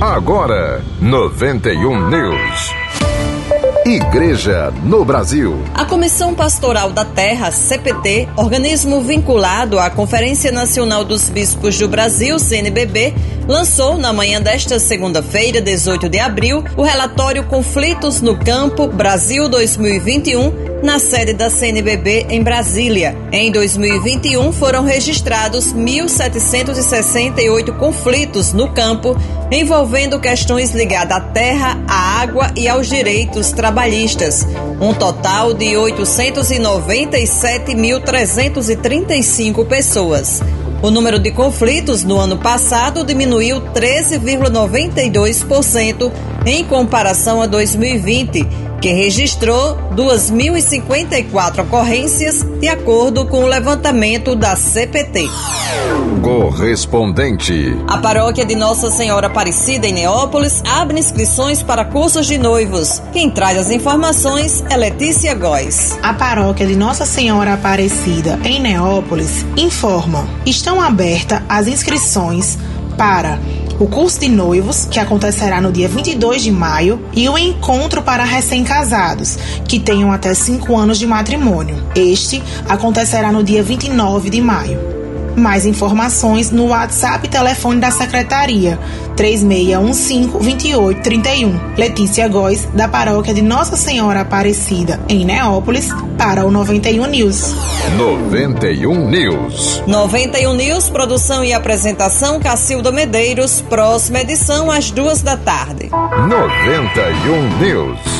Agora, 91 News. Igreja no Brasil. A Comissão Pastoral da Terra, CPT, organismo vinculado à Conferência Nacional dos Bispos do Brasil, CNBB, lançou na manhã desta segunda-feira, 18 de abril, o relatório Conflitos no Campo Brasil 2021 na sede da CNBB em Brasília. Em 2021 foram registrados 1.768 conflitos no campo envolvendo questões ligadas à terra, à água e aos direitos trabalhistas. Um total de 897.335 pessoas. O número de conflitos no ano passado diminuiu 13,92% em comparação a 2020 que registrou 2.054 ocorrências, de acordo com o levantamento da CPT. Correspondente. A paróquia de Nossa Senhora Aparecida, em Neópolis, abre inscrições para cursos de noivos. Quem traz as informações é Letícia Góes. A paróquia de Nossa Senhora Aparecida, em Neópolis, informa: estão abertas as inscrições para o curso de noivos, que acontecerá no dia 22 de maio, e o encontro para recém-casados, que tenham até 5 anos de matrimônio. Este acontecerá no dia 29 de maio. Mais informações no WhatsApp e telefone da Secretaria 3615-2831. Letícia Góes, da Paróquia de Nossa Senhora Aparecida, em Neópolis, para o 91 News. 91 News. 91 News, produção e apresentação Cacilda Medeiros. Próxima edição às duas da tarde. 91 News.